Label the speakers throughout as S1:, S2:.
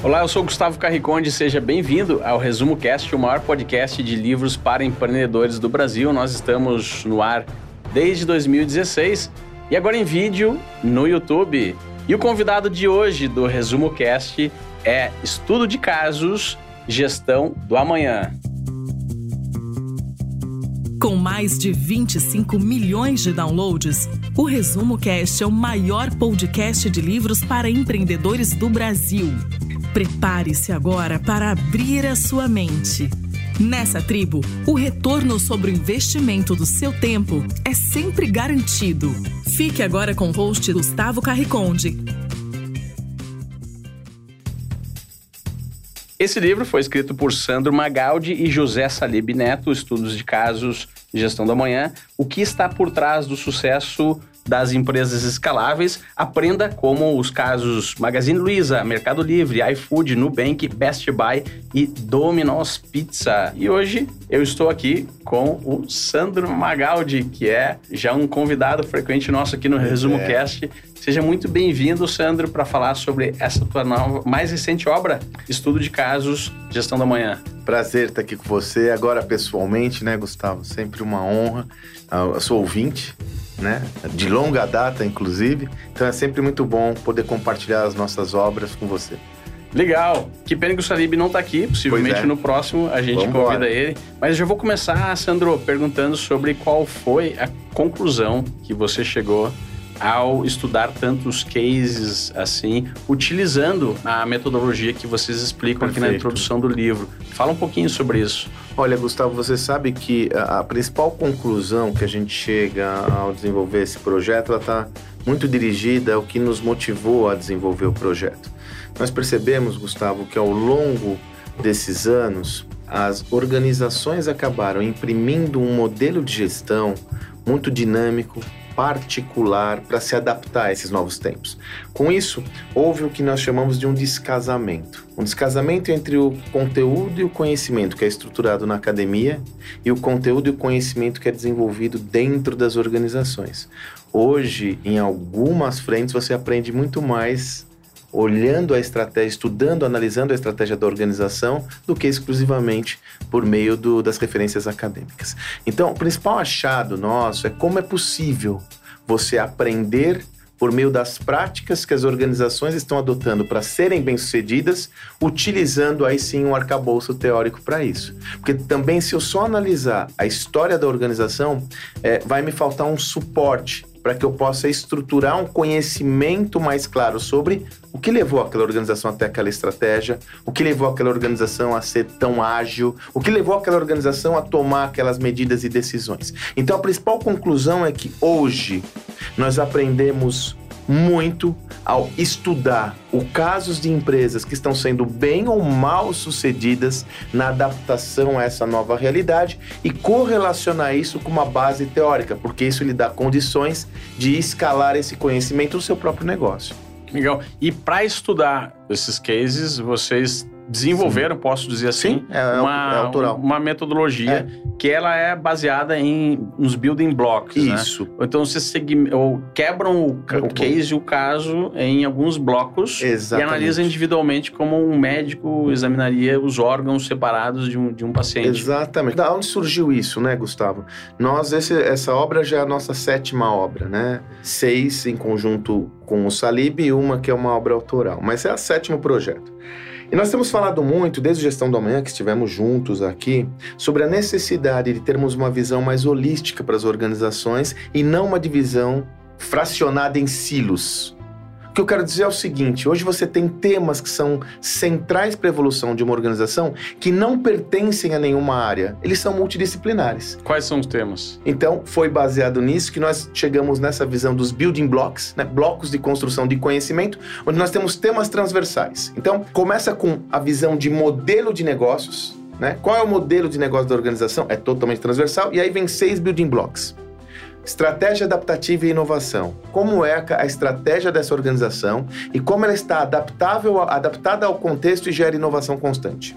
S1: Olá, eu sou Gustavo Carriconde, seja bem-vindo ao Resumo Cast, o maior podcast de livros para empreendedores do Brasil. Nós estamos no ar desde 2016 e agora em vídeo no YouTube. E o convidado de hoje do Resumo Cast é Estudo de Casos, Gestão do Amanhã.
S2: Com mais de 25 milhões de downloads, o Resumo Cast é o maior podcast de livros para empreendedores do Brasil. Prepare-se agora para abrir a sua mente. Nessa tribo, o retorno sobre o investimento do seu tempo é sempre garantido. Fique agora com o host Gustavo Carriconde.
S1: Esse livro foi escrito por Sandro Magaldi e José Salib Neto, Estudos de Casos de Gestão da Manhã. O que está por trás do sucesso das empresas escaláveis, aprenda como os casos Magazine Luiza, Mercado Livre, iFood, Nubank, Best Buy e Domino's Pizza. E hoje eu estou aqui com o Sandro Magaldi, que é já um convidado frequente nosso aqui no Resumo é. Cast. Seja muito bem-vindo, Sandro, para falar sobre essa tua nova, mais recente obra, Estudo de Casos, Gestão da Manhã.
S3: Prazer estar aqui com você, agora pessoalmente, né, Gustavo? Sempre uma honra. Ah, eu sou ouvinte né? De longa data, inclusive. Então é sempre muito bom poder compartilhar as nossas obras com você.
S1: Legal. Que pena que o Salib não está aqui. Possivelmente é. no próximo a gente Vamos convida embora. ele. Mas eu já vou começar, Sandro, perguntando sobre qual foi a conclusão que você chegou ao estudar tantos cases assim, utilizando a metodologia que vocês explicam Perfeito. aqui na introdução do livro. Fala um pouquinho sobre isso.
S3: Olha, Gustavo, você sabe que a, principal conclusão que a gente chega ao desenvolver esse projeto, ela está muito dirigida ao que nos motivou a desenvolver o projeto. Nós percebemos, Gustavo, que ao longo desses anos, as organizações acabaram imprimindo um modelo de gestão muito dinâmico, particular para se adaptar a esses novos tempos. Com isso, houve o que nós chamamos de um descasamento. Um descasamento entre o conteúdo e o conhecimento que é estruturado na academia e o conteúdo e o conhecimento que é desenvolvido dentro das organizações. Hoje, em algumas frentes, você aprende muito mais olhando a estratégia, estudando, analisando a estratégia da organização, do que exclusivamente por meio do, das referências acadêmicas. Então, o principal achado nosso é como é possível você aprender por meio das práticas que as organizações estão adotando para serem bem-sucedidas, utilizando aí sim um arcabouço teórico para isso. Porque também, se eu só analisar a história da organização, é, vai me faltar um suporte para que eu possa estruturar um conhecimento mais claro sobre o que levou aquela organização até aquela estratégia, o que levou aquela organização a ser tão ágil, o que levou aquela organização a tomar aquelas medidas e decisões. Então a principal conclusão é que hoje nós aprendemos muito ao estudar os casos de empresas que estão sendo bem ou mal sucedidas na adaptação a essa nova realidade e correlacionar isso com uma base teórica, porque isso lhe dá condições de escalar esse conhecimento no seu próprio negócio.
S1: Legal. E para estudar esses cases, vocês desenvolveram, Sim. posso dizer assim,
S3: Sim, é, é uma, é autoral.
S1: uma metodologia é. que ela é baseada em nos building blocks,
S3: né? Isso.
S1: Né? Então vocês segme, ou quebram o, o case e o caso em alguns blocos
S3: Exatamente.
S1: e analisam individualmente como um médico examinaria os órgãos separados de um, de um paciente.
S3: Exatamente. Da onde surgiu isso, né, Gustavo? Nós, esse, essa obra já é a nossa sétima obra, né? Seis em conjunto com o Salib e uma que é uma obra autoral. Mas é o sétimo projeto. E nós temos falado muito, desde Gestão do Amanhã, que estivemos juntos aqui, sobre a necessidade de termos uma visão mais holística para as organizações e não uma divisão fracionada em silos que eu quero dizer é o seguinte: hoje você tem temas que são centrais para a evolução de uma organização que não pertencem a nenhuma área, eles são multidisciplinares.
S1: Quais são os temas?
S3: Então, foi baseado nisso que nós chegamos nessa visão dos building blocks, né? blocos de construção de conhecimento, onde nós temos temas transversais. Então, começa com a visão de modelo de negócios. Né? Qual é o modelo de negócio da organização? É totalmente transversal. E aí vem seis building blocks. Estratégia adaptativa e inovação. Como é a estratégia dessa organização e como ela está adaptável, adaptada ao contexto e gera inovação constante.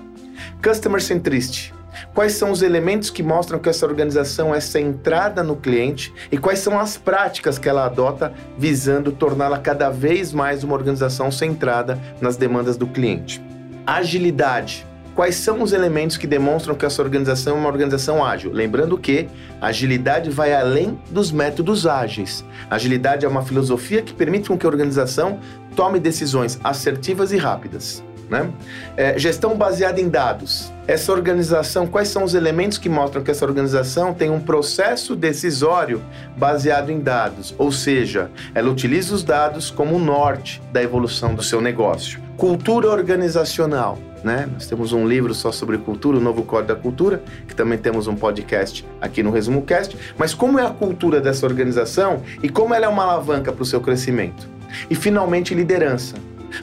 S3: Customer Centricity. Quais são os elementos que mostram que essa organização é centrada no cliente e quais são as práticas que ela adota visando torná-la cada vez mais uma organização centrada nas demandas do cliente? Agilidade. Quais são os elementos que demonstram que essa organização é uma organização ágil? Lembrando que agilidade vai além dos métodos ágeis. Agilidade é uma filosofia que permite com que a organização tome decisões assertivas e rápidas. Né? É, gestão baseada em dados. Essa organização, quais são os elementos que mostram que essa organização tem um processo decisório baseado em dados? Ou seja, ela utiliza os dados como norte da evolução do seu negócio. Cultura organizacional. Né? Nós temos um livro só sobre cultura, o Novo Código da Cultura, que também temos um podcast aqui no Resumo Cast. Mas como é a cultura dessa organização e como ela é uma alavanca para o seu crescimento? E finalmente, liderança.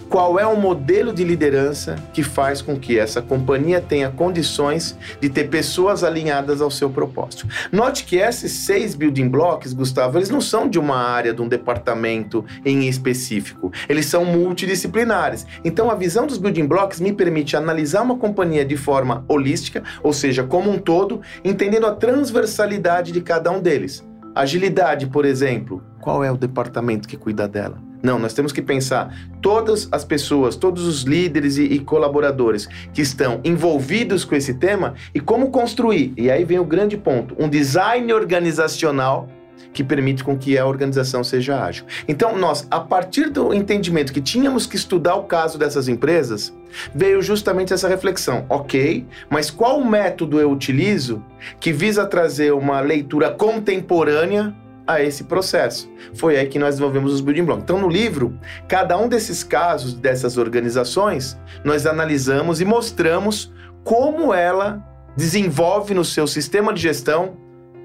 S3: Qual é o modelo de liderança que faz com que essa companhia tenha condições de ter pessoas alinhadas ao seu propósito? Note que esses seis building blocks, Gustavo, eles não são de uma área, de um departamento em específico. Eles são multidisciplinares. Então, a visão dos building blocks me permite analisar uma companhia de forma holística, ou seja, como um todo, entendendo a transversalidade de cada um deles. Agilidade, por exemplo, qual é o departamento que cuida dela? Não, nós temos que pensar todas as pessoas, todos os líderes e, e, colaboradores que estão envolvidos com esse tema e como construir. E aí vem o grande ponto: um design organizacional que permite com que a organização seja ágil. Então, nós, a partir do entendimento que tínhamos que estudar o caso dessas empresas, veio justamente essa reflexão. Ok, mas qual método eu utilizo que visa trazer uma leitura contemporânea a esse processo. Foi aí que nós desenvolvemos os building blocks. Então, no livro, cada um desses casos, dessas organizações, nós analisamos e mostramos como ela desenvolve no seu sistema de gestão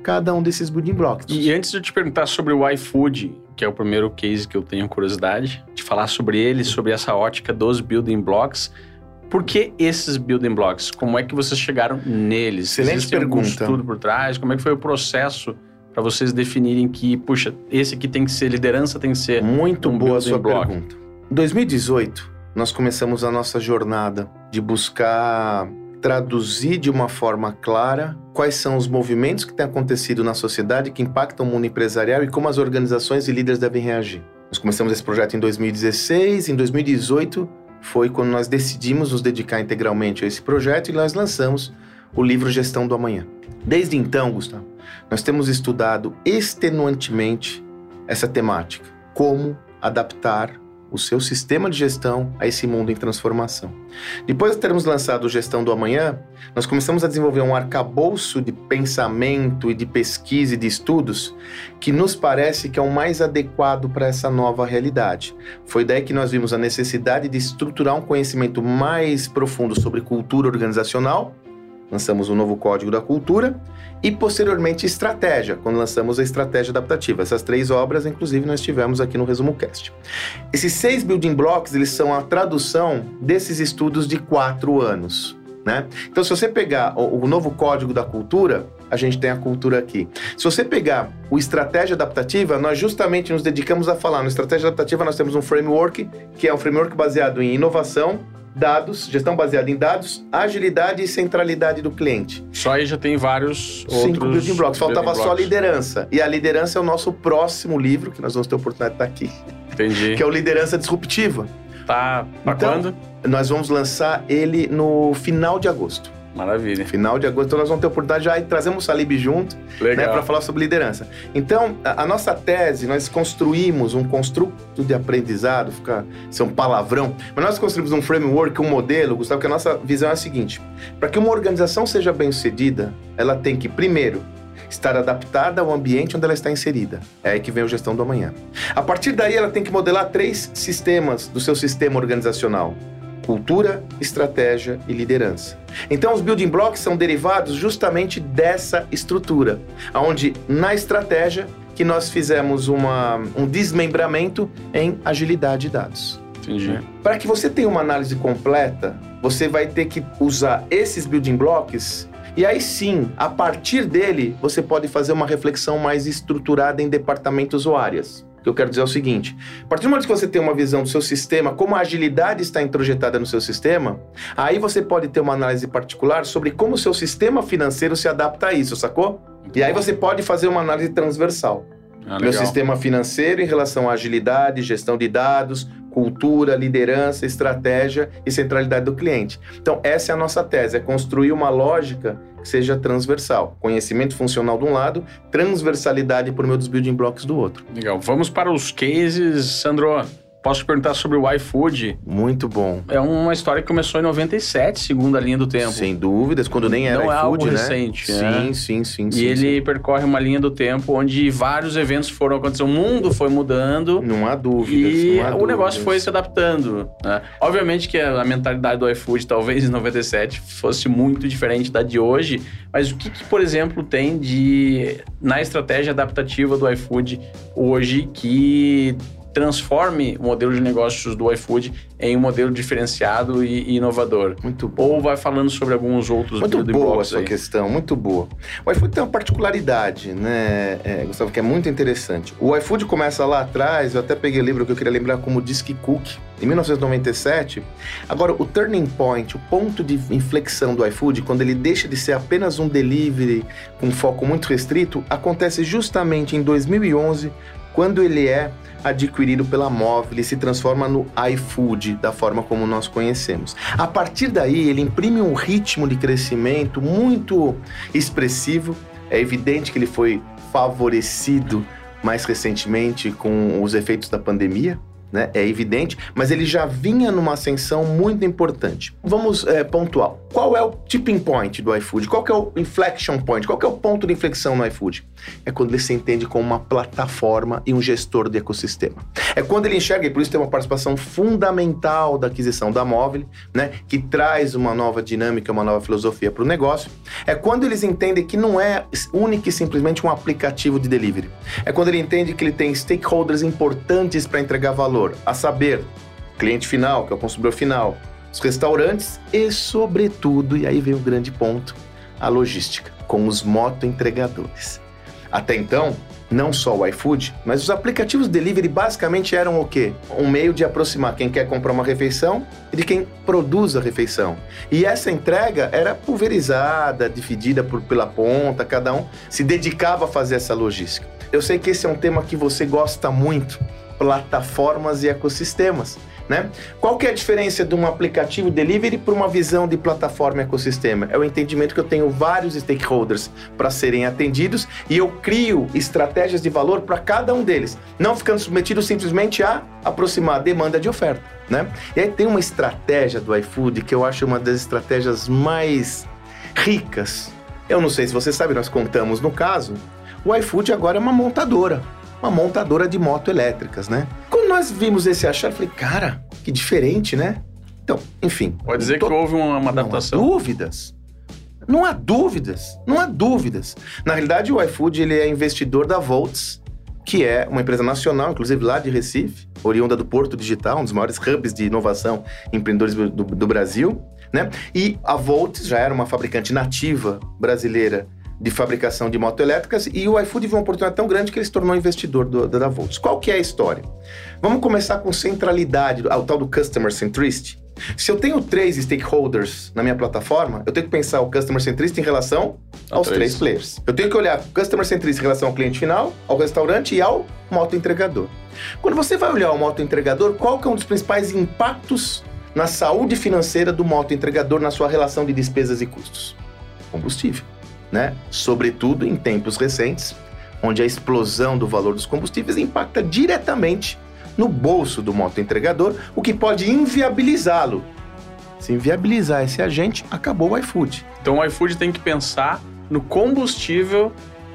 S3: cada um desses building blocks.
S1: E antes de eu te perguntar sobre o iFood, que é o primeiro case que eu tenho curiosidade, de falar sobre ele, sobre essa ótica dos building blocks, por que esses building blocks? Como é que vocês chegaram neles?
S3: Excelente
S1: Existe
S3: pergunta.
S1: algum estudo por trás? Como é que foi o processo para vocês definirem que, puxa, esse aqui tem que ser liderança, tem que ser
S3: muito
S1: um
S3: boa a sua
S1: block.
S3: pergunta. Em 2018, nós começamos a nossa jornada de buscar traduzir de uma forma clara quais são os movimentos que têm acontecido na sociedade que impactam o mundo empresarial e como as organizações e líderes devem reagir. Nós começamos esse projeto em 2016, em 2018 foi quando nós decidimos nos dedicar integralmente a esse projeto e nós lançamos o livro Gestão do Amanhã. Desde então, Gustavo, nós temos estudado extenuantemente essa temática, como adaptar o seu sistema de gestão a esse mundo em transformação. Depois de termos lançado Gestão do Amanhã, nós começamos a desenvolver um arcabouço de pensamento e de pesquisa e de estudos que nos parece que é o mais adequado para essa nova realidade. Foi daí que nós vimos a necessidade de estruturar um conhecimento mais profundo sobre cultura organizacional lançamos o novo Código da Cultura e posteriormente estratégia, quando lançamos a estratégia adaptativa. Essas três obras, inclusive, nós tivemos aqui no Resumo Cast. Esses seis building blocks, eles são a tradução desses estudos de quatro anos. Né? Então, se você pegar o, o novo Código da Cultura, a gente tem a cultura aqui. Se você pegar o estratégia adaptativa, nós justamente nos dedicamos a falar. No estratégia adaptativa, nós temos um framework, que é um framework baseado em inovação, dados, gestão baseada em dados, agilidade e centralidade do cliente.
S1: Só aí já tem vários
S3: Cinco
S1: outros
S3: building blocks. Faltava
S1: building
S3: só a liderança. E a liderança é o nosso próximo livro, que nós vamos ter a oportunidade de estar aqui,
S1: Entendi.
S3: que é o Liderança Disruptiva.
S1: Tá pra
S3: Então,
S1: quando?
S3: Nós vamos lançar ele no final de agosto.
S1: Maravilha.
S3: Final de agosto, então nós vamos ter a oportunidade já e trazemos o Salib junto, né, para falar sobre liderança. Então, a, a nossa tese, nós construímos um construto de aprendizado, fica ser um palavrão, mas nós construímos um framework, um modelo, Gustavo, que a nossa visão é a seguinte: para que uma organização seja bem-sucedida, ela tem que primeiro estar adaptada ao ambiente onde ela está inserida. É aí que vem o gestão do amanhã. A partir daí, ela tem que modelar três sistemas do seu sistema organizacional: cultura, estratégia e liderança. Então, os building blocks são derivados justamente dessa estrutura, onde na estratégia que nós fizemos uma, um desmembramento em agilidade de dados.
S1: Entendi.
S3: Para que você tenha uma análise completa, você vai ter que usar esses building blocks e aí sim, a partir dele, você pode fazer uma reflexão mais estruturada em departamentos ou áreas. O que eu quero dizer é o seguinte: a partir do momento que você tem uma visão do seu sistema, como a agilidade está introjetada no seu sistema, aí você pode ter uma análise particular sobre como o seu sistema financeiro se adapta a isso, sacou? E aí você pode fazer uma análise transversal.
S1: Ah,
S3: Meu sistema financeiro em relação à agilidade, gestão de dados, cultura, liderança, estratégia e centralidade do cliente. Então, essa é a nossa tese, é construir uma lógica que seja transversal. Conhecimento funcional de um lado, transversalidade por meio dos building blocks do outro.
S1: Legal. Vamos para os cases, Sandro. Posso te perguntar sobre o iFood?
S3: Muito bom.
S1: É uma história que começou em 97, segundo a linha do tempo.
S3: Sem dúvidas, quando nem era
S1: Não é
S3: iFood,
S1: algo
S3: né?
S1: recente,
S3: sim,
S1: né?
S3: sim, sim,
S1: E
S3: sim.
S1: ele percorre uma linha do tempo onde vários eventos foram acontecendo, o mundo foi mudando.
S3: sim. Não há dúvidas.
S1: E
S3: há
S1: o negócio foi se adaptando. né? Obviamente que a mentalidade do iFood, talvez em 97, fosse muito diferente da de hoje. Mas o que, que, por exemplo, tem de na estratégia adaptativa do iFood hoje que transforme o modelo de negócios do iFood em um modelo diferenciado e, inovador?
S3: Muito bom.
S1: Ou vai falando sobre alguns outros
S3: Muito boa a
S1: blocks
S3: sua
S1: aí?
S3: questão, muito boa. O iFood tem uma particularidade, né, é, Gustavo, que é muito interessante. O iFood começa lá atrás, eu até peguei o livro que eu queria lembrar como Disque Cook, em 1997. Agora, o turning point, o ponto de inflexão do iFood, quando ele deixa de ser apenas um delivery com foco muito restrito, acontece justamente em 2011, quando ele é adquirido pela Móvel e se transforma no iFood, da forma como nós conhecemos. A partir daí, ele imprime um ritmo de crescimento muito expressivo. É evidente que ele foi favorecido mais recentemente com os efeitos da pandemia. Né? É evidente, mas ele já vinha numa ascensão muito importante. Vamos é, pontuar. Qual é o tipping point do iFood? Qual é o inflection point? Qual é o ponto de inflexão no iFood? É quando ele se entende como uma plataforma e um gestor de ecossistema. É quando ele enxerga, e por isso tem uma participação fundamental da aquisição da Móvel, né? que traz uma nova dinâmica, uma nova filosofia para o negócio. É quando eles entendem que não é único e simplesmente um aplicativo de delivery. É quando ele entende que ele tem stakeholders importantes para entregar valor a saber, cliente final, que é o consumidor final, os restaurantes e, sobretudo, e aí vem o grande ponto, a logística, com os moto-entregadores. Até então, não só o iFood, mas os aplicativos de delivery basicamente eram o quê? Um meio de aproximar quem quer comprar uma refeição de quem produz a refeição. E essa entrega era pulverizada, dividida por, pela ponta, cada um se dedicava a fazer essa logística. Eu sei que esse é um tema que você gosta muito, plataformas e ecossistemas. Né? Qual que é a diferença de um aplicativo delivery para uma visão de plataforma e ecossistema? É o entendimento que eu tenho vários stakeholders para serem atendidos e eu crio estratégias de valor para cada um deles, não ficando submetido simplesmente a aproximar a demanda de oferta. Né? E aí tem uma estratégia do iFood que eu acho uma das estratégias mais ricas. Eu não sei se você sabe, nós contamos no caso, o iFood agora é uma montadora uma montadora de moto elétricas, né? Quando nós vimos esse achar, eu falei, cara, que diferente, né? Então, enfim.
S1: Pode dizer
S3: to...
S1: que houve uma, uma adaptação.
S3: Não há dúvidas. Não há dúvidas. Não há dúvidas. Na realidade, o iFood ele é investidor da Volts, que é uma empresa nacional, inclusive lá de Recife, oriunda do Porto Digital, um dos maiores hubs de inovação e empreendedores do, do, do Brasil, né? E a Volts já era uma fabricante nativa brasileira de fabricação de moto elétricas e o iFood viu uma oportunidade tão grande que ele se tornou investidor do, da, da Volts. Qual que é a história? Vamos começar com centralidade, ao tal do Customer Centricity. Se eu tenho três stakeholders na minha plataforma, eu tenho que pensar o Customer Centricity em relação aos três. três players. Eu tenho que olhar o Customer Centricity em relação ao cliente final, ao restaurante e ao moto entregador. Quando você vai olhar o moto entregador, qual que é um dos principais impactos na saúde financeira do moto entregador na sua relação de despesas e custos? Combustível né? Sobretudo em tempos recentes, onde a explosão do valor dos combustíveis impacta diretamente no bolso do moto entregador, o que pode inviabilizá-lo. Se inviabilizar esse agente, acabou o iFood.
S1: Então o iFood tem que pensar no combustível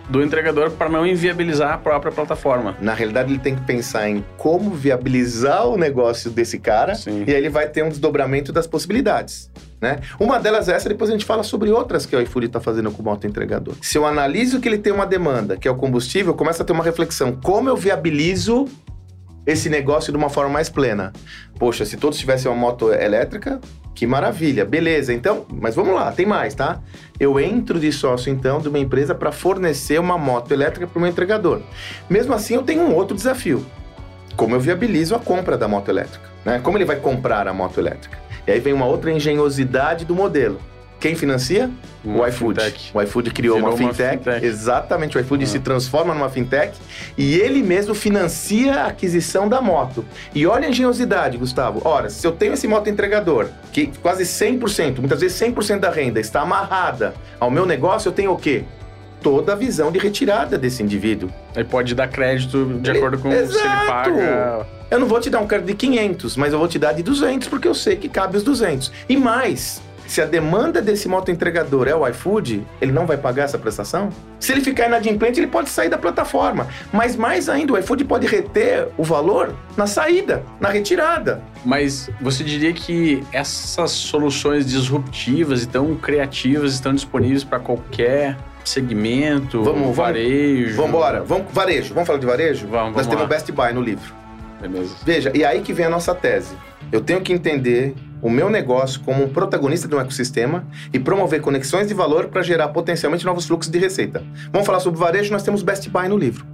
S1: do entregador para não inviabilizar a própria plataforma.
S3: Na realidade, ele tem que pensar em como viabilizar o negócio desse cara
S1: Sim.
S3: e aí ele vai ter um desdobramento das possibilidades. Né? Uma delas é essa, depois a gente fala sobre outras que o iFood está fazendo com o moto entregador. Se eu analiso que ele tem uma demanda, que é o combustível, começa a ter uma reflexão. Como eu viabilizo esse negócio de uma forma mais plena? Poxa, se todos tivessem uma moto elétrica, que maravilha, beleza. Então, mas vamos lá, tem mais, tá? Eu entro de sócio, então, de uma empresa para fornecer uma moto elétrica para o meu entregador. Mesmo assim, eu tenho um outro desafio. Como eu viabilizo a compra da moto elétrica? Né? Como ele vai comprar a moto elétrica? E aí vem uma outra engenhosidade do modelo. Quem financia?
S1: Uma
S3: o iFood.
S1: fintech.
S3: O iFood criou
S1: Virou
S3: uma
S1: uma
S3: fintech.
S1: fintech.
S3: Exatamente, o iFood
S1: Ah.
S3: se transforma numa fintech e ele mesmo financia a aquisição da moto. E olha a engenhosidade, Gustavo. Ora, se eu tenho esse moto entregador, que quase 100%, muitas vezes 100% da renda está amarrada ao meu negócio, eu tenho o quê? Toda a visão de retirada desse indivíduo.
S1: Ele pode dar crédito de acordo com se ele
S3: Exato.
S1: paga.
S3: Eu não vou te dar um crédito de 500, mas eu vou te dar de 200, porque eu sei que cabe os 200. E mais, se a demanda desse motoentregador é o iFood, ele não vai pagar essa prestação? Se ele ficar inadimplente, ele pode sair da plataforma. Mas mais ainda, o iFood pode reter o valor na saída, na retirada.
S1: Mas você diria que essas soluções disruptivas e tão criativas estão disponíveis para qualquer segmento,
S3: Vamos-
S1: varejo?
S3: Vamos embora, vamos varejo. Vamos falar de varejo?
S1: Vamos,
S3: Nós
S1: vamos
S3: temos
S1: lá.
S3: o Best Buy no livro.
S1: Beleza.
S3: Veja, e aí que vem a nossa tese. Eu tenho que entender o meu negócio como um protagonista de um ecossistema e promover conexões de valor para gerar potencialmente novos fluxos de receita. Vamos falar sobre varejo, nós temos Best Buy no livro.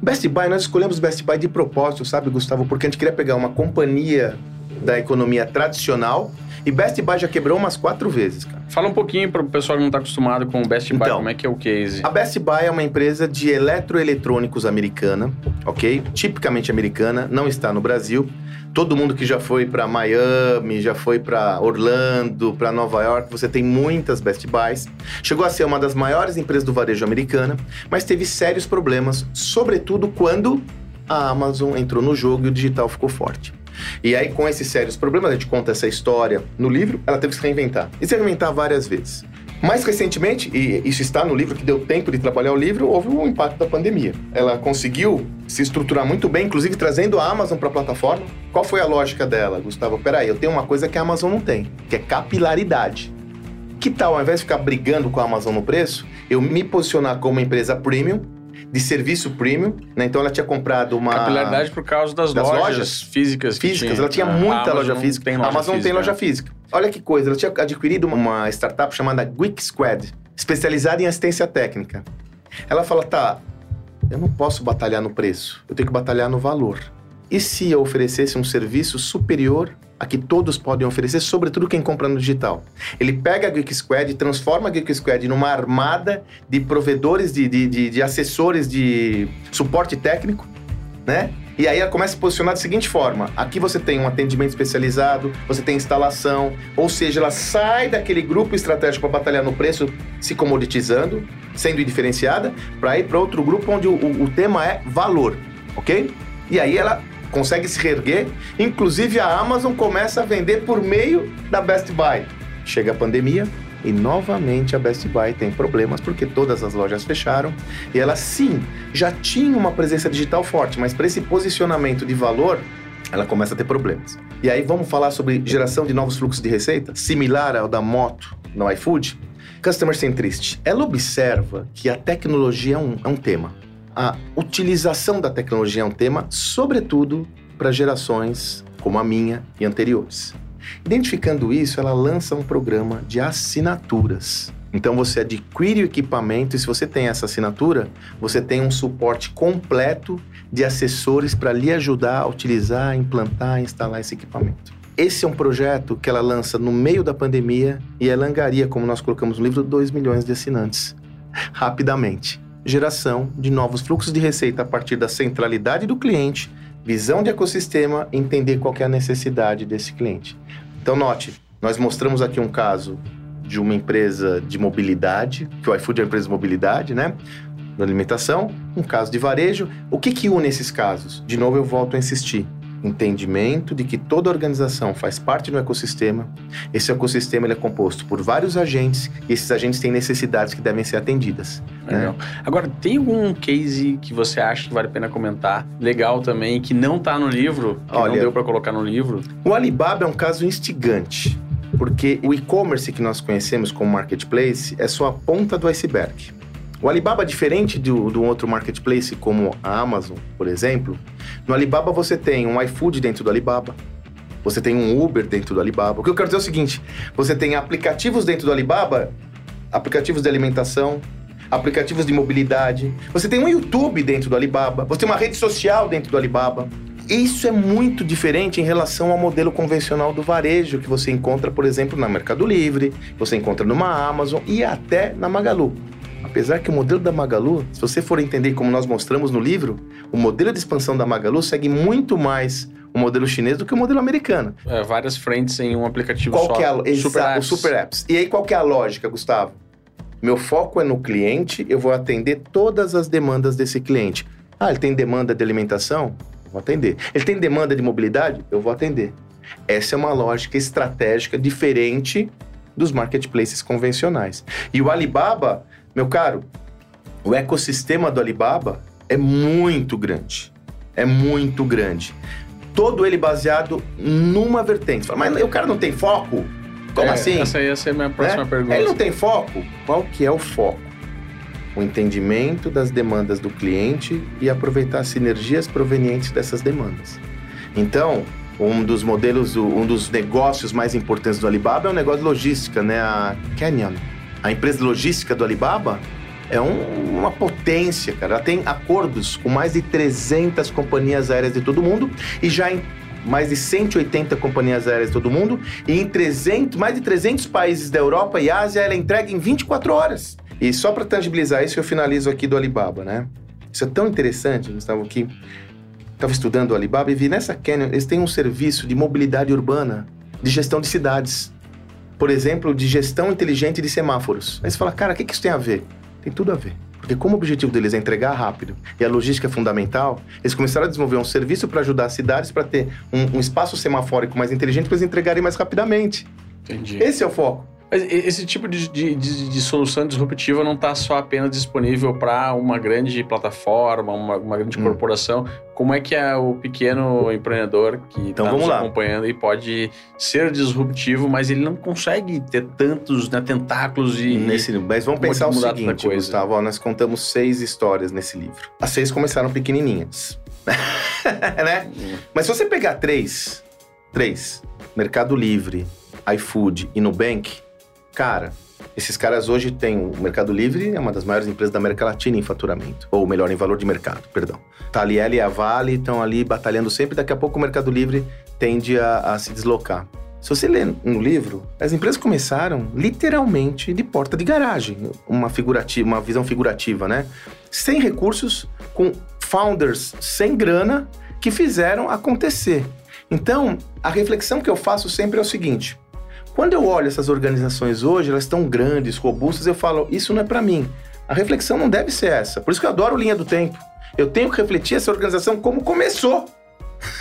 S3: Best Buy, nós escolhemos Best Buy de propósito, sabe, Gustavo? Porque a gente queria pegar uma companhia da economia tradicional e Best Buy já quebrou umas quatro vezes, cara.
S1: Fala um pouquinho para o pessoal que não está acostumado com o Best Buy,
S3: Então.
S1: como é que é o case?
S3: A Best Buy é uma empresa de eletroeletrônicos americana, ok? Tipicamente americana, não está no Brasil. Todo mundo que já foi para Miami, já foi para Orlando, para Nova York, você tem muitas Best Buys. Chegou a ser uma das maiores empresas do varejo americana, mas teve sérios problemas, sobretudo quando a Amazon entrou no jogo e o digital ficou forte. E aí, com esses sérios problemas, a gente conta essa história no livro, ela teve que se reinventar. E se reinventar várias vezes. Mais recentemente, e isso está no livro que deu tempo de trabalhar o livro, houve o impacto da pandemia. Ela conseguiu se estruturar muito bem, inclusive trazendo a Amazon para a plataforma. Qual foi a lógica dela, Gustavo? Peraí, eu tenho uma coisa que a Amazon não tem, que é capilaridade. Que tal, ao invés de ficar brigando com a Amazon no preço, eu me posicionar como empresa premium, de serviço premium, né? Então ela tinha comprado uma...
S1: Capilaridade por causa das,
S3: Das
S1: lojas,
S3: lojas
S1: físicas.
S3: físicas, ela tinha
S1: A
S3: muita loja física.
S1: Tem
S3: a
S1: loja
S3: Amazon
S1: física.
S3: tem loja física. Olha que coisa, ela tinha adquirido uma startup chamada Quick Squad, especializada em assistência técnica. Ela fala, tá, eu não posso batalhar no preço, eu tenho que batalhar no valor. E se eu oferecesse um serviço superior a que todos podem oferecer, sobretudo quem compra no digital? Ele pega a Geek Squad transforma a Geek Squad numa armada de provedores, de, de, de, de assessores de suporte técnico, né? E aí ela começa a se posicionar da seguinte forma: aqui você tem um atendimento especializado, você tem instalação, ou seja, ela sai daquele grupo estratégico para batalhar no preço, se comoditizando, sendo diferenciada, para ir para outro grupo onde o- o tema é valor, ok? E aí ela consegue se reerguer, inclusive a Amazon começa a vender por meio da Best Buy. Chega a pandemia, e novamente a Best Buy tem problemas porque todas as lojas fecharam e ela sim já tinha uma presença digital forte, mas para esse posicionamento de valor ela começa a ter problemas. E aí vamos falar sobre geração de novos fluxos de receita, similar ao da moto no iFood. Customer Centricity. Ela observa que a tecnologia é um, é um tema. A utilização da tecnologia é um tema, sobretudo para gerações como a minha e anteriores. Identificando isso, ela lança um programa de assinaturas. Então você adquire o equipamento e se você tem essa assinatura, você tem um suporte completo de assessores para lhe ajudar a utilizar, implantar, instalar esse equipamento. Esse é um projeto que ela lança no meio da pandemia e ela angaria, como nós colocamos no livro, 2 milhões de assinantes. Rapidamente. Geração de novos fluxos de receita a partir da centralidade do cliente, visão de ecossistema, entender qual é a necessidade desse cliente. Então note, nós mostramos aqui um caso de uma empresa de mobilidade, que o iFood é uma empresa de mobilidade, né? Da alimentação, um caso de varejo. O que que une esses casos? De novo eu volto a insistir. Entendimento de que toda organização faz parte do ecossistema. Esse ecossistema é composto por vários agentes e esses agentes têm necessidades que devem ser atendidas. né?
S1: Legal. Agora, tem algum case que você acha que vale a pena comentar? Legal também, que não tá no livro, que não
S3: Olha-
S1: deu para colocar no livro.
S3: O Alibaba é um caso instigante, porque o e-commerce que nós conhecemos como marketplace é só a ponta do iceberg. O Alibaba, diferente do, do outro marketplace como a Amazon, por exemplo, no Alibaba você tem um iFood dentro do Alibaba, você tem um Uber dentro do Alibaba. O que eu quero dizer é o seguinte: você tem aplicativos dentro do Alibaba, aplicativos de alimentação, aplicativos de mobilidade, você tem um YouTube dentro do Alibaba, você tem uma rede social dentro do Alibaba. isso é muito diferente em relação ao modelo convencional do varejo que você encontra, por exemplo, na Mercado Livre, você encontra numa Amazon e até na Magalu. Apesar que o modelo da Magalu, se você for entender como nós mostramos no livro, o modelo de expansão da Magalu segue muito mais o modelo chinês do que o modelo americano.
S1: É, várias frentes em um aplicativo
S3: qual
S1: só.
S3: Que é a,
S1: super
S3: exa-
S1: apps.
S3: o Super Apps. E aí qual que é a lógica, Gustavo? Meu foco é no cliente, eu vou atender todas as demandas desse cliente. Ah, ele tem demanda de alimentação? Vou atender. Ele tem demanda de mobilidade? Eu vou atender. Essa é uma lógica estratégica diferente dos marketplaces convencionais. E o Alibaba, meu caro, o ecossistema do Alibaba é muito grande. É muito grande. Todo ele baseado numa vertente. Fala, Mas o cara não tem foco? Como
S1: É,
S3: assim?
S1: Essa aí ia ser a minha próxima
S3: né?
S1: pergunta.
S3: Ele não tem foco? Qual que é o foco? O entendimento das demandas do cliente e aproveitar as sinergias provenientes dessas demandas. Então, um dos modelos, um dos negócios mais importantes do Alibaba é o negócio de logística, né? A Canyon. A empresa de logística do Alibaba é um- uma potência, cara. Ela tem acordos com mais de 300 companhias aéreas de todo mundo e já em mais de 180 companhias aéreas de todo mundo e em 300, mais de 300 países da Europa e Ásia ela é entrega em 24 horas. E só para tangibilizar isso, eu finalizo aqui do Alibaba, né? Isso é tão interessante, Gustavo, que estava estudando o Alibaba e vi nessa Canyon, eles têm um serviço de mobilidade urbana, de gestão de cidades. Por exemplo, de gestão inteligente de semáforos. Aí você fala, cara, o que, que isso tem a ver? Tem tudo a ver. Porque como o objetivo deles é entregar rápido e a logística é fundamental, eles começaram a desenvolver um serviço para ajudar as cidades para ter um, um espaço semafórico mais inteligente para eles entregarem mais rapidamente.
S1: Entendi.
S3: Esse é o foco.
S1: Mas esse tipo de, de, de- de solução disruptiva não está só apenas disponível para uma grande plataforma, uma, uma grande
S3: Hum.
S1: corporação. Como é que é o pequeno empreendedor que
S3: Então,
S1: está
S3: vamos
S1: nos
S3: lá.
S1: acompanhando e pode ser disruptivo, mas ele não consegue ter tantos né, tentáculos e...
S3: Nesse, mas vamos pensar o seguinte? Gustavo, ó, nós contamos seis histórias nesse livro. As seis começaram pequenininhas, né?
S1: Hum.
S3: Mas se você pegar três, três, Mercado Livre, iFood e Nubank, cara, esses caras hoje têm o Mercado Livre, é uma das maiores empresas da América Latina em faturamento, ou melhor, em valor de mercado, perdão. Tá ali ela e a Vale estão ali batalhando sempre, daqui a pouco o Mercado Livre tende a, a se deslocar. Se você ler no livro, as empresas começaram literalmente de porta de garagem, uma figurativa, uma visão figurativa, né? Sem recursos, com founders sem grana que fizeram acontecer. Então, a reflexão que eu faço sempre é o seguinte: quando eu olho essas organizações hoje, elas estão grandes, robustas, eu falo, isso não é para mim. A reflexão não deve ser essa. Por isso que eu adoro linha do tempo. Eu tenho que refletir essa organização como começou.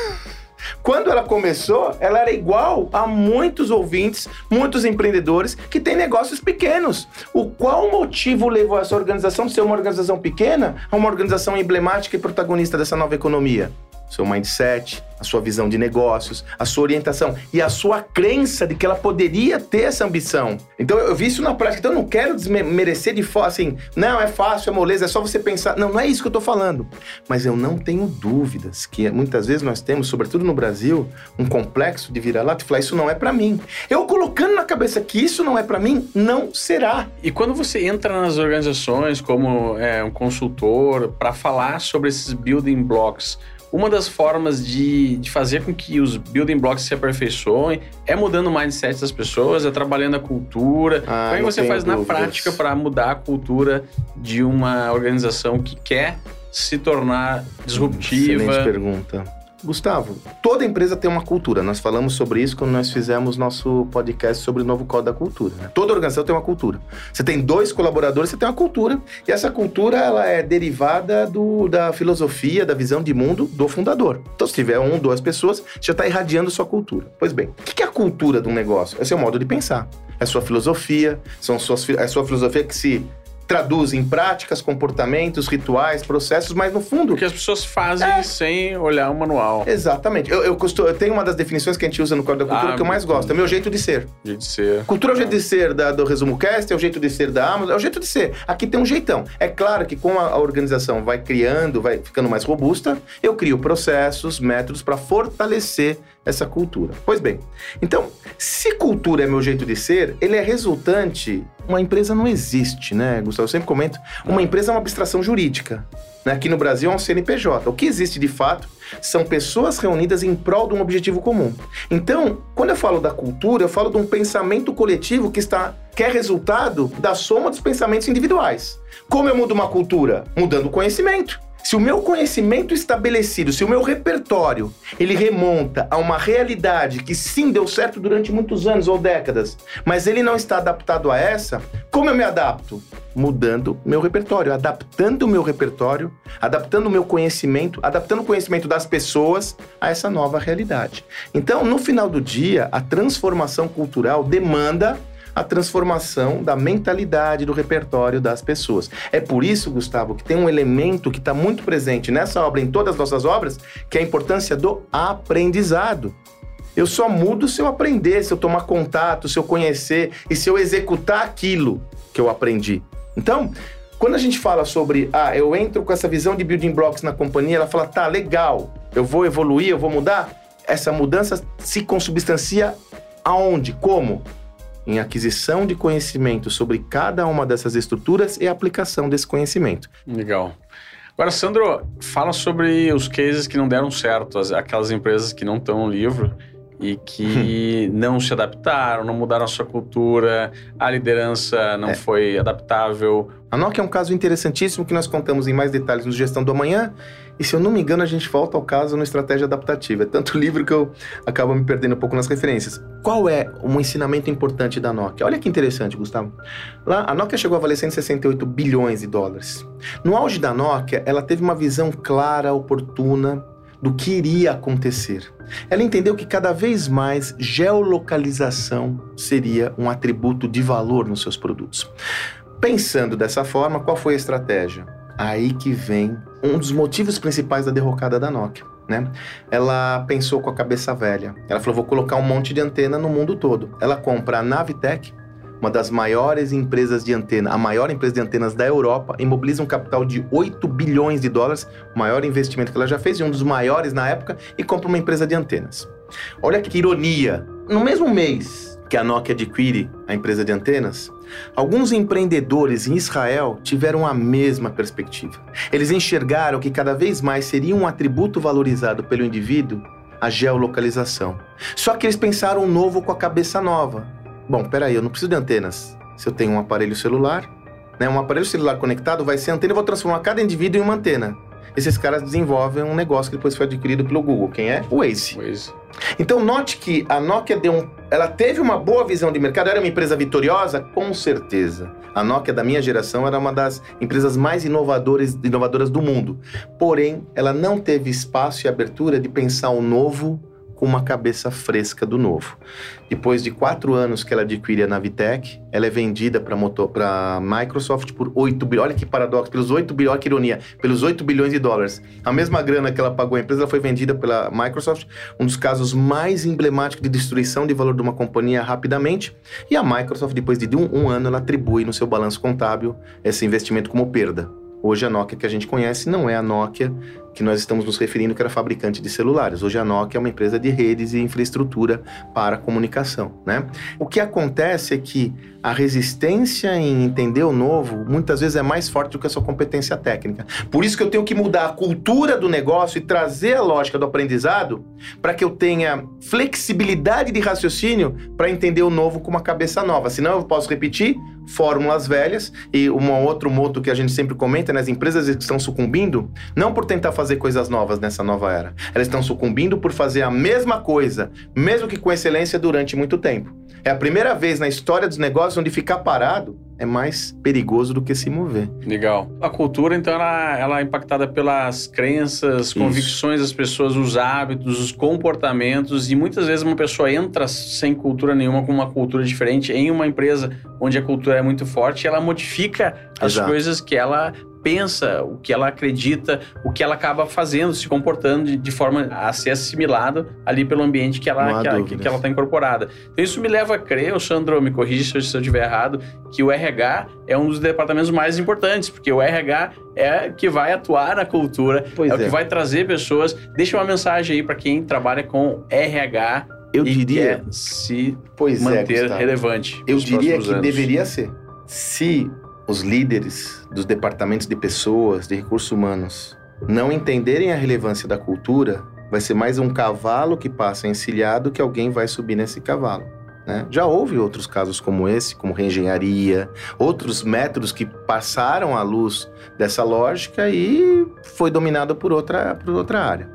S3: Quando ela começou, ela era igual a muitos ouvintes, muitos empreendedores que têm negócios pequenos. O qual motivo levou essa organização de ser uma organização pequena a uma organização emblemática e protagonista dessa nova economia? Seu mindset, a sua visão de negócios, a sua orientação e a sua crença de que ela poderia ter essa ambição. Então eu vi isso na prática. Então eu não quero desmerecer de fora assim, não, é fácil, é moleza, é só você pensar. Não, não é isso que eu tô falando. Mas eu não tenho dúvidas que muitas vezes nós temos, sobretudo no Brasil, um complexo de vira-lata e falar isso não é para mim. Eu colocando na cabeça que isso não é para mim, não será.
S1: E quando você entra nas organizações como é, um consultor para falar sobre esses building blocks, uma das formas de, de fazer com que os building blocks se aperfeiçoem é mudando o mindset das pessoas, é trabalhando a cultura.
S3: Ah,
S1: Como é que você faz na
S3: dúvidas.
S1: prática para mudar a cultura de uma organização que quer se tornar disruptiva?
S3: Excelente pergunta. Gustavo, toda empresa tem uma cultura. Nós falamos sobre isso quando nós fizemos nosso podcast sobre o novo Código da Cultura. né? Toda organização tem uma cultura. Você tem dois colaboradores, você tem uma cultura. E essa cultura ela é derivada do, da filosofia, da visão de mundo do fundador. Então, se tiver um, duas pessoas, já está irradiando sua cultura. Pois bem, o que é a cultura de um negócio? É seu modo de pensar. É sua filosofia, são suas, é sua filosofia que se traduz em práticas, comportamentos, rituais, processos, mas no fundo
S1: Porque as pessoas fazem
S3: É.
S1: sem olhar o manual.
S3: Exatamente. Eu, eu, eu tenho uma das definições que a gente usa no Código da Cultura
S1: Ah,
S3: que eu mais gosto. É meu jeito de ser.
S1: De ser.
S3: Cultura é o jeito de ser da- do Resumo Cast, é o jeito de ser da Amazon, é o jeito de ser. Aqui tem um jeitão. É claro que com a, a organização vai criando, vai ficando mais robusta, eu crio processos, métodos para fortalecer essa cultura. Pois bem, então, se cultura é meu jeito de ser, ele é resultante. Uma empresa não existe, né, Gustavo? Eu sempre comento. Uma empresa é uma abstração jurídica. Né? Aqui no Brasil é um CNPJ. O que existe de fato são pessoas reunidas em prol de um objetivo comum. Então, quando eu falo da cultura, eu falo de um pensamento coletivo que está que é resultado da soma dos pensamentos individuais. Como eu mudo uma cultura? Mudando o conhecimento. Se o meu conhecimento estabelecido, se o meu repertório, ele remonta a uma realidade que sim deu certo durante muitos anos ou décadas, mas ele não está adaptado a essa, como eu me adapto? Mudando meu repertório, adaptando o meu repertório, adaptando o meu conhecimento, adaptando o conhecimento das pessoas a essa nova realidade. Então, no final do dia, a transformação cultural demanda a transformação da mentalidade do repertório das pessoas. É por isso, Gustavo, que tem um elemento que está muito presente nessa obra, em todas as nossas obras, que é a importância do aprendizado. Eu só mudo se eu aprender, se eu tomar contato, se eu conhecer e se eu executar aquilo que eu aprendi. Então, quando a gente fala sobre, ah, eu entro com essa visão de building blocks na companhia, ela fala, tá, legal, eu vou evoluir, eu vou mudar. Essa mudança se consubstancia aonde? Como? Em aquisição de conhecimento sobre cada uma dessas estruturas e aplicação desse conhecimento.
S1: Legal. Agora, Sandro, fala sobre os cases que não deram certo, aquelas empresas que não estão no livro e que não se adaptaram, não mudaram a sua cultura, a liderança não é. foi adaptável.
S3: A Nokia é um caso interessantíssimo que nós contamos em mais detalhes no Gestão do Amanhã. E se eu não me engano, a gente volta ao caso no Estratégia Adaptativa. É tanto livro que eu acabo me perdendo um pouco nas referências. Qual é um ensinamento importante da Nokia? Olha que interessante, Gustavo. Lá, a Nokia chegou a valer 168 bilhões de dólares. No auge da Nokia, ela teve uma visão clara, oportuna do que iria acontecer. Ela entendeu que cada vez mais geolocalização seria um atributo de valor nos seus produtos. Pensando dessa forma, qual foi a estratégia? Aí que vem um dos motivos principais da derrocada da Nokia. Né? Ela pensou com a cabeça velha. Ela falou: vou colocar um monte de antena no mundo todo. Ela compra a Navitec, uma das maiores empresas de antena, a maior empresa de antenas da Europa, imobiliza um capital de 8 bilhões de dólares, o maior investimento que ela já fez, e um dos maiores na época, e compra uma empresa de antenas. Olha que ironia! No mesmo mês que a Nokia adquire a empresa de antenas, alguns empreendedores em Israel tiveram a mesma perspectiva. Eles enxergaram que cada vez mais seria um atributo valorizado pelo indivíduo a geolocalização. Só que eles pensaram novo com a cabeça nova bom, peraí, eu não preciso de antenas. Se eu tenho um aparelho celular, né, um aparelho celular conectado vai ser antena, eu vou transformar cada indivíduo em uma antena. Esses caras desenvolvem um negócio que depois foi adquirido pelo Google. Quem é? O Waze. Waze. Então note que a Nokia deu um, ela teve uma boa visão de mercado, era uma empresa vitoriosa, com certeza. A Nokia da minha geração era uma das empresas mais inovadoras, inovadoras do mundo. Porém, ela não teve espaço e abertura de pensar o novo com uma cabeça fresca do novo. Depois de quatro anos que ela adquire a Navitec, ela é vendida para a Microsoft por 8 bilhões. Olha que paradoxo, pelos 8 bilhões, olha que ironia, pelos 8 bilhões de dólares. A mesma grana que ela pagou à empresa, foi vendida pela Microsoft, um dos casos mais emblemáticos de destruição de valor de uma companhia rapidamente. E a Microsoft, depois de um, um ano, ela atribui no seu balanço contábil esse investimento como perda. Hoje a Nokia que a gente conhece não é a Nokia que nós estamos nos referindo que era fabricante de celulares. Hoje a Nokia é uma empresa de redes e infraestrutura para comunicação, né? O que acontece é que a resistência em entender o novo muitas vezes é mais forte do que a sua competência técnica. Por isso que eu tenho que mudar a cultura do negócio e trazer a lógica do aprendizado para que eu tenha flexibilidade de raciocínio para entender o novo com uma cabeça nova. Senão eu posso repetir fórmulas velhas e um outro moto que a gente sempre comenta, né? as empresas estão sucumbindo não por tentar fazer coisas novas nessa nova era. Elas estão sucumbindo por fazer a mesma coisa, mesmo que com excelência durante muito tempo. É a primeira vez na história dos negócios onde ficar parado é mais perigoso do que se mover.
S1: Legal. A cultura, então, ela, ela é impactada pelas crenças, convicções das pessoas, os hábitos, os comportamentos, e muitas vezes uma pessoa entra sem cultura nenhuma, com uma cultura diferente, em uma empresa onde a cultura é muito forte, ela modifica as Exato. coisas que ela pensa, o que ela acredita, o que ela acaba fazendo, se comportando de, de forma a ser assimilada ali pelo ambiente que ela está que, que, ela tá incorporada. Então isso me leva a crer, o Sandro me corrige se eu, estiver errado, que o RH é um dos departamentos mais importantes, porque o RH é que vai atuar na cultura, pois é, é o que vai trazer pessoas. Deixa uma mensagem aí para quem trabalha com RH
S3: eu e diria quer
S1: se pois é, manter é, relevante.
S3: Eu diria que
S1: anos.
S3: deveria ser. Se os líderes dos departamentos de pessoas, de recursos humanos, não entenderem a relevância da cultura, vai ser mais um cavalo que passa encilhado que alguém vai subir nesse cavalo. Né? Já houve outros casos como esse, como reengenharia, outros métodos que passaram à luz dessa lógica e foi dominado por outra, por outra área.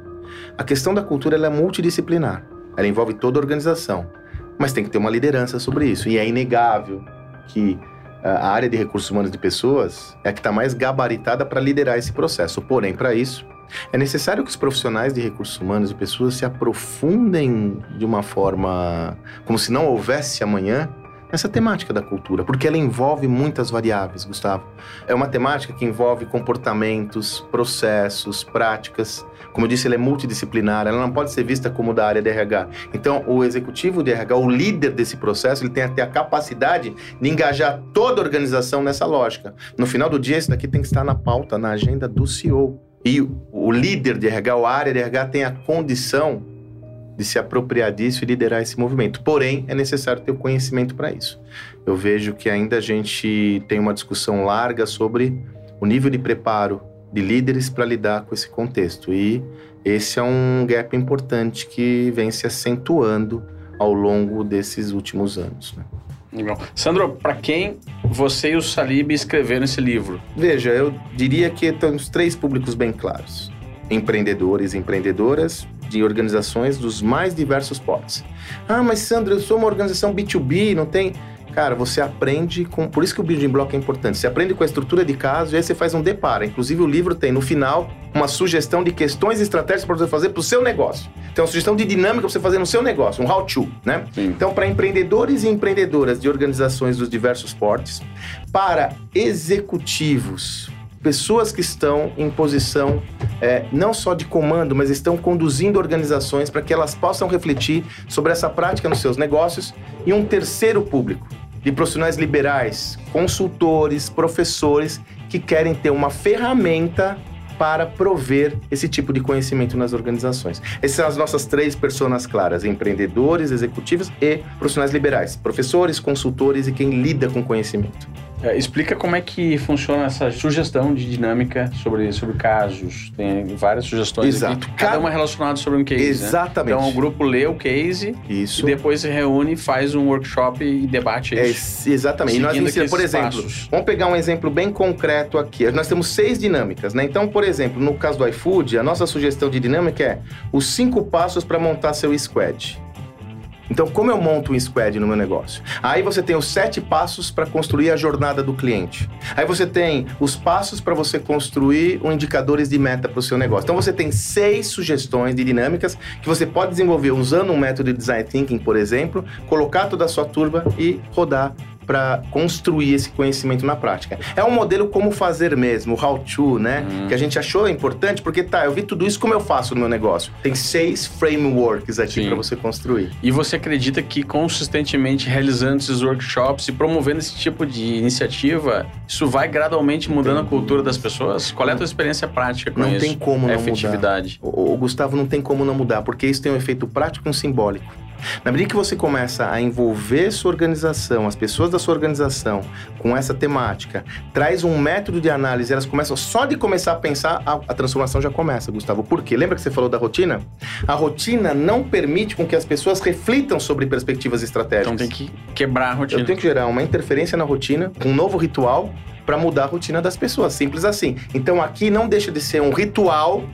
S3: A questão da cultura é multidisciplinar, ela envolve toda a organização, mas tem que ter uma liderança sobre isso. E é inegável que a área de recursos humanos de pessoas é a que está mais gabaritada para liderar esse processo. Porém, para isso, é necessário que os profissionais de recursos humanos e pessoas se aprofundem de uma forma como se não houvesse amanhã nessa temática da cultura, porque ela envolve muitas variáveis, Gustavo. É uma temática que envolve comportamentos, processos, práticas. Como eu disse, ela é multidisciplinar, ela não pode ser vista como da área de RH. Então, o executivo de RH, o líder desse processo, ele tem até a capacidade de engajar toda a organização nessa lógica. No final do dia, isso daqui tem que estar na pauta, na agenda do CEO. E o líder de RH, a área de RH, tem a condição de se apropriar disso e liderar esse movimento. Porém, é necessário ter o conhecimento para isso. Eu vejo que ainda a gente tem uma discussão larga sobre o nível de preparo de líderes para lidar com esse contexto. E esse é um gap importante que vem se acentuando ao longo desses últimos anos. Né?
S1: Legal. Sandro, para quem você e o Salib escreveram esse livro?
S3: Veja, eu diria que temos três públicos bem claros: empreendedores e empreendedoras de organizações dos mais diversos portes. Ah, mas Sandro, eu sou uma organização B2B, não tem. Cara, você aprende com. Por isso que o building block é importante. Você aprende com a estrutura de caso e aí você faz um depara. Inclusive, o livro tem no final uma sugestão de questões estratégicas para você fazer para o seu negócio. Então, uma sugestão de dinâmica para você fazer no seu negócio, um how-to, né? Sim. Então, para empreendedores e empreendedoras de organizações dos diversos portes, para executivos, pessoas que estão em posição é, não só de comando, mas estão conduzindo organizações para que elas possam refletir sobre essa prática nos seus negócios, e um terceiro público, de profissionais liberais, consultores, professores que querem ter uma ferramenta para prover esse tipo de conhecimento nas organizações. Essas são as nossas três personas claras: empreendedores, executivos e profissionais liberais, professores, consultores e quem lida com conhecimento.
S1: É, explica como é que funciona essa sugestão de dinâmica sobre, sobre casos. Tem várias sugestões
S3: Exato.
S1: aqui, cada uma relacionada sobre um case. Né?
S3: Exatamente.
S1: Né? Então o grupo lê o case
S3: isso.
S1: e depois se reúne, faz um workshop e debate isso.
S3: É, exatamente. E nós ensinamos, por exemplo, passos. vamos pegar um exemplo bem concreto aqui. Nós temos seis dinâmicas, né? Então, por exemplo, no caso do iFood, a nossa sugestão de dinâmica é os cinco passos para montar seu squad. Então, como eu monto um squad no meu negócio? Aí você tem os sete passos para construir a jornada do cliente. Aí você tem os passos para você construir os indicadores de meta para o seu negócio. Então, você tem seis sugestões de dinâmicas que você pode desenvolver usando um método de design thinking, por exemplo, colocar toda a sua turba e rodar para construir esse conhecimento na prática. É um modelo como fazer mesmo, how to, né? Uhum. Que a gente achou importante, porque tá, eu vi tudo isso, como eu faço no meu negócio? Tem seis frameworks aqui para você construir.
S1: E você acredita que consistentemente realizando esses workshops e promovendo esse tipo de iniciativa, isso vai gradualmente mudando a cultura das pessoas? Qual é a tua experiência prática com
S3: não
S1: isso?
S3: Não tem como não
S1: efetividade.
S3: mudar. O, o Gustavo não tem como não mudar, porque isso tem um efeito prático e um simbólico. Na medida que você começa a envolver sua organização, as pessoas da sua organização com essa temática, traz um método de análise, elas começam só de começar a pensar, a, a transformação já começa, Gustavo. Por quê? Lembra que você falou da rotina? A rotina não permite com que as pessoas reflitam sobre perspectivas estratégicas.
S1: Então tem que quebrar a rotina.
S3: Eu tenho que gerar uma interferência na rotina, um novo ritual para mudar a rotina das pessoas, simples assim. Então aqui não deixa de ser um ritual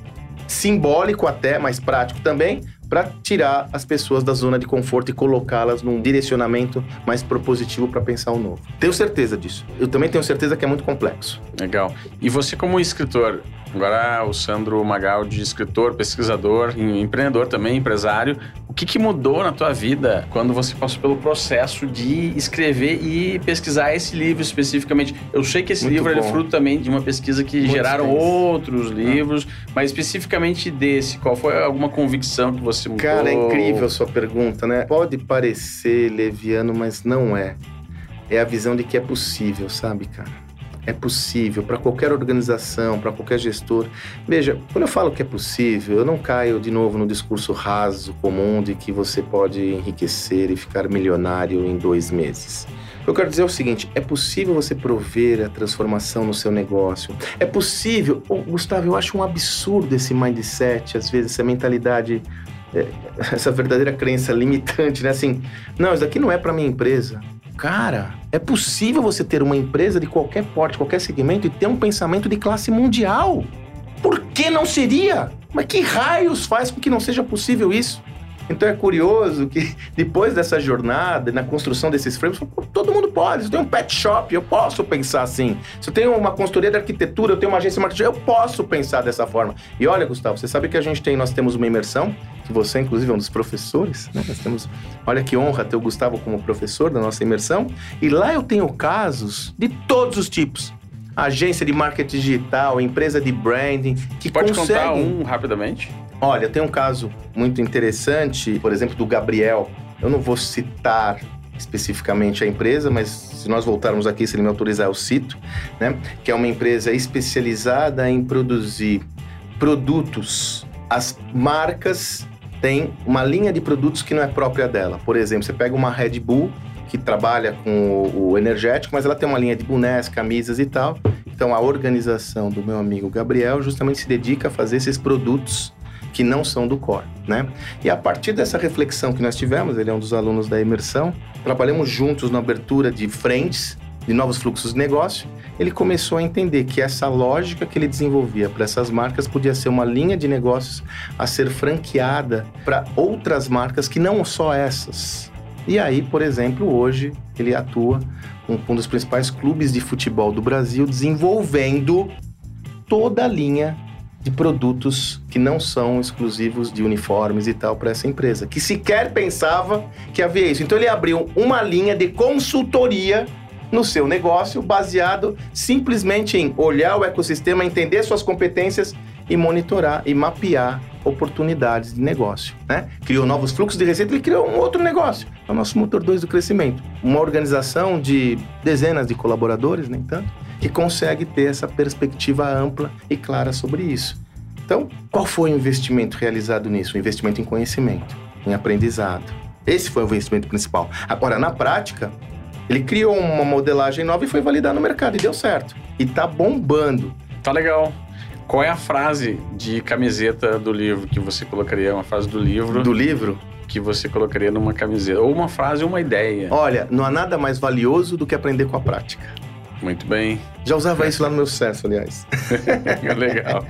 S3: simbólico até, mas prático também, para tirar as pessoas da zona de conforto e colocá-las num direcionamento mais propositivo para pensar o novo. Tenho certeza disso. Eu também tenho certeza que é muito complexo.
S1: Legal. E você como escritor, agora o Sandro Magaldi, escritor, pesquisador, empreendedor também, empresário, o que, que mudou na tua vida quando você passou pelo processo de escrever e pesquisar esse livro especificamente? Eu sei que esse Muito livro é fruto também de uma pesquisa que geraram outros livros, ah. mas especificamente desse, qual foi alguma convicção que você mudou?
S3: Cara, é incrível a sua pergunta, né? Pode parecer leviano, mas não é. É a visão de que é possível, sabe, cara? É possível para qualquer organização, para qualquer gestor. Veja, quando eu falo que é possível, eu não caio de novo no discurso raso, comum, de que você pode enriquecer e ficar milionário em dois meses. Eu quero dizer é o seguinte: é possível você prover a transformação no seu negócio. É possível. Oh, Gustavo, eu acho um absurdo esse mindset, às vezes, essa mentalidade, é, essa verdadeira crença limitante, né? Assim, não, isso daqui não é para minha empresa. Cara, é possível você ter uma empresa de qualquer porte, qualquer segmento e ter um pensamento de classe mundial. Por que não seria? Mas que raios faz com que não seja possível isso? Então é curioso que depois dessa jornada, na construção desses frames, todo mundo pode. Se eu tenho um pet shop, eu posso pensar assim. Se eu tenho uma consultoria de arquitetura, eu tenho uma agência de marketing, eu posso pensar dessa forma. E olha, Gustavo, você sabe que a gente tem, nós temos uma imersão, que você, inclusive, é um dos professores, né? Nós temos, olha que honra ter o Gustavo como professor da nossa imersão. E lá eu tenho casos de todos os tipos agência de marketing digital, empresa de branding, que
S1: Pode
S3: conseguem...
S1: contar um rapidamente?
S3: Olha, tem um caso muito interessante, por exemplo, do Gabriel. Eu não vou citar especificamente a empresa, mas se nós voltarmos aqui, se ele me autorizar, eu cito, né? Que é uma empresa especializada em produzir produtos. As marcas têm uma linha de produtos que não é própria dela. Por exemplo, você pega uma Red Bull que trabalha com o, energético, mas ela tem uma linha de bonés, camisas e tal. Então a organização do meu amigo Gabriel justamente se dedica a fazer esses produtos que não são do core, né? E a partir dessa reflexão que nós tivemos, ele é um dos alunos da imersão, trabalhamos juntos na abertura de frentes de novos fluxos de negócio, ele começou a entender que essa lógica que ele desenvolvia para essas marcas podia ser uma linha de negócios a ser franqueada para outras marcas que não só essas. E aí, por exemplo, hoje ele atua com um dos principais clubes de futebol do Brasil desenvolvendo toda a linha de produtos que não são exclusivos de uniformes e tal para essa empresa, que sequer pensava que havia isso. Então ele abriu uma linha de consultoria no seu negócio baseado simplesmente em olhar o ecossistema, entender suas competências e monitorar e mapear oportunidades de negócio, né? Criou novos fluxos de receita e criou um outro negócio. É o nosso motor 2 do crescimento. Uma organização de dezenas de colaboradores, nem tanto, que consegue ter essa perspectiva ampla e clara sobre isso. Então, qual foi o investimento realizado nisso? O investimento em conhecimento, em aprendizado. Esse foi o investimento principal. Agora, na prática, ele criou uma modelagem nova e foi validar no mercado e deu certo. E tá bombando.
S1: Tá legal. Qual é a frase de camiseta do livro que você colocaria? Uma frase do livro?
S3: Do livro?
S1: Que você colocaria numa camiseta. Ou uma frase ou uma ideia.
S3: Olha, não há nada mais valioso do que aprender com a prática.
S1: Muito bem.
S3: Já usava isso lá no meu sucesso, aliás.
S1: Legal.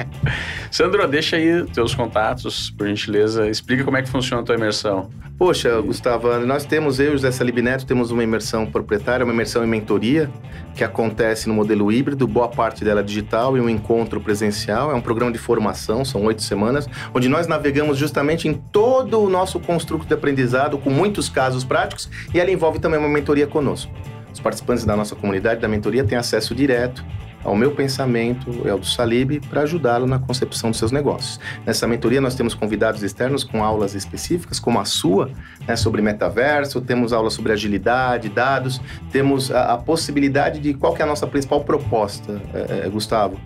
S1: Sandro, deixa aí teus contatos, por gentileza. Explica como é que funciona a tua imersão.
S3: Poxa, e... Gustavo, nós temos, eu e José Salib Neto, temos uma imersão proprietária, uma imersão em mentoria, que acontece no modelo híbrido, boa parte dela é digital e um encontro presencial. É um programa de formação, são oito semanas, onde nós navegamos justamente em todo o nosso construto de aprendizado, com muitos casos práticos, e ela envolve também uma mentoria conosco. Os participantes da nossa comunidade da mentoria têm acesso direto ao meu pensamento e ao do Salib para ajudá-lo na concepção dos seus negócios. Nessa mentoria nós temos convidados externos com aulas específicas, como a sua, né, sobre metaverso, temos aulas sobre agilidade, dados, temos a, a possibilidade de qual é a nossa principal proposta, é, é, Gustavo?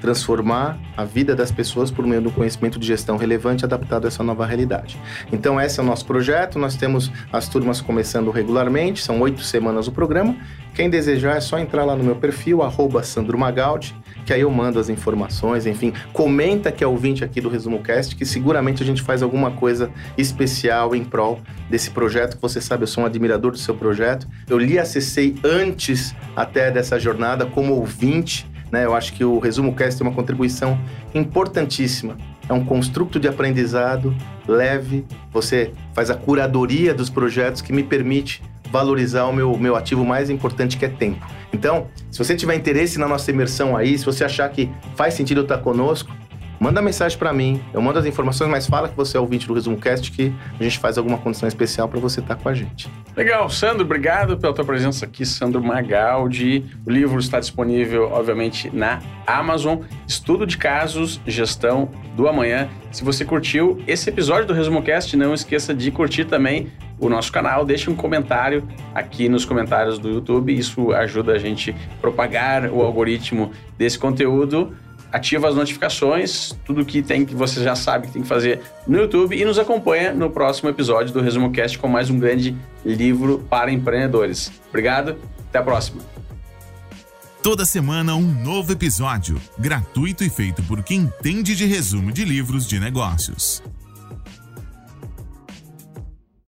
S3: Transformar a vida das pessoas por meio do conhecimento de gestão relevante adaptado a essa nova realidade. Então, esse é o nosso projeto. Nós temos as turmas começando regularmente, são oito semanas o programa. Quem desejar é só entrar lá no meu perfil, Sandro Magaldi, que aí eu mando as informações, enfim, comenta que é ouvinte aqui do Resumo Cast, que seguramente a gente faz alguma coisa especial em prol desse projeto, que você sabe, eu sou um admirador do seu projeto. Eu lhe acessei antes até dessa jornada como ouvinte, né? Eu acho que o Resumo Cast tem uma contribuição importantíssima. É um construto de aprendizado leve. Você faz a curadoria dos projetos que me permite valorizar o meu, meu ativo mais importante que é tempo. Então, se você tiver interesse na nossa imersão aí, se você achar que faz sentido estar conosco, manda mensagem para mim, eu mando as informações, mas fala que você é ouvinte do Resumo Cast que a gente faz alguma condição especial para você estar tá com a gente.
S1: Legal, Sandro, obrigado pela tua presença aqui, Sandro Magaldi. O livro está disponível, obviamente, na Amazon. Estudo de casos, gestão do amanhã. Se você curtiu esse episódio do Resumo Cast, não esqueça de curtir também o nosso canal, deixe um comentário aqui nos comentários do YouTube. Isso ajuda a gente a propagar o algoritmo desse conteúdo. Ativa as notificações, tudo que tem que você já sabe que tem que fazer no YouTube e nos acompanha no próximo episódio do Resumo Cast com mais um grande livro para empreendedores. Obrigado, até a próxima.
S4: Toda semana um novo episódio, gratuito e feito por quem entende de resumo de livros de negócios.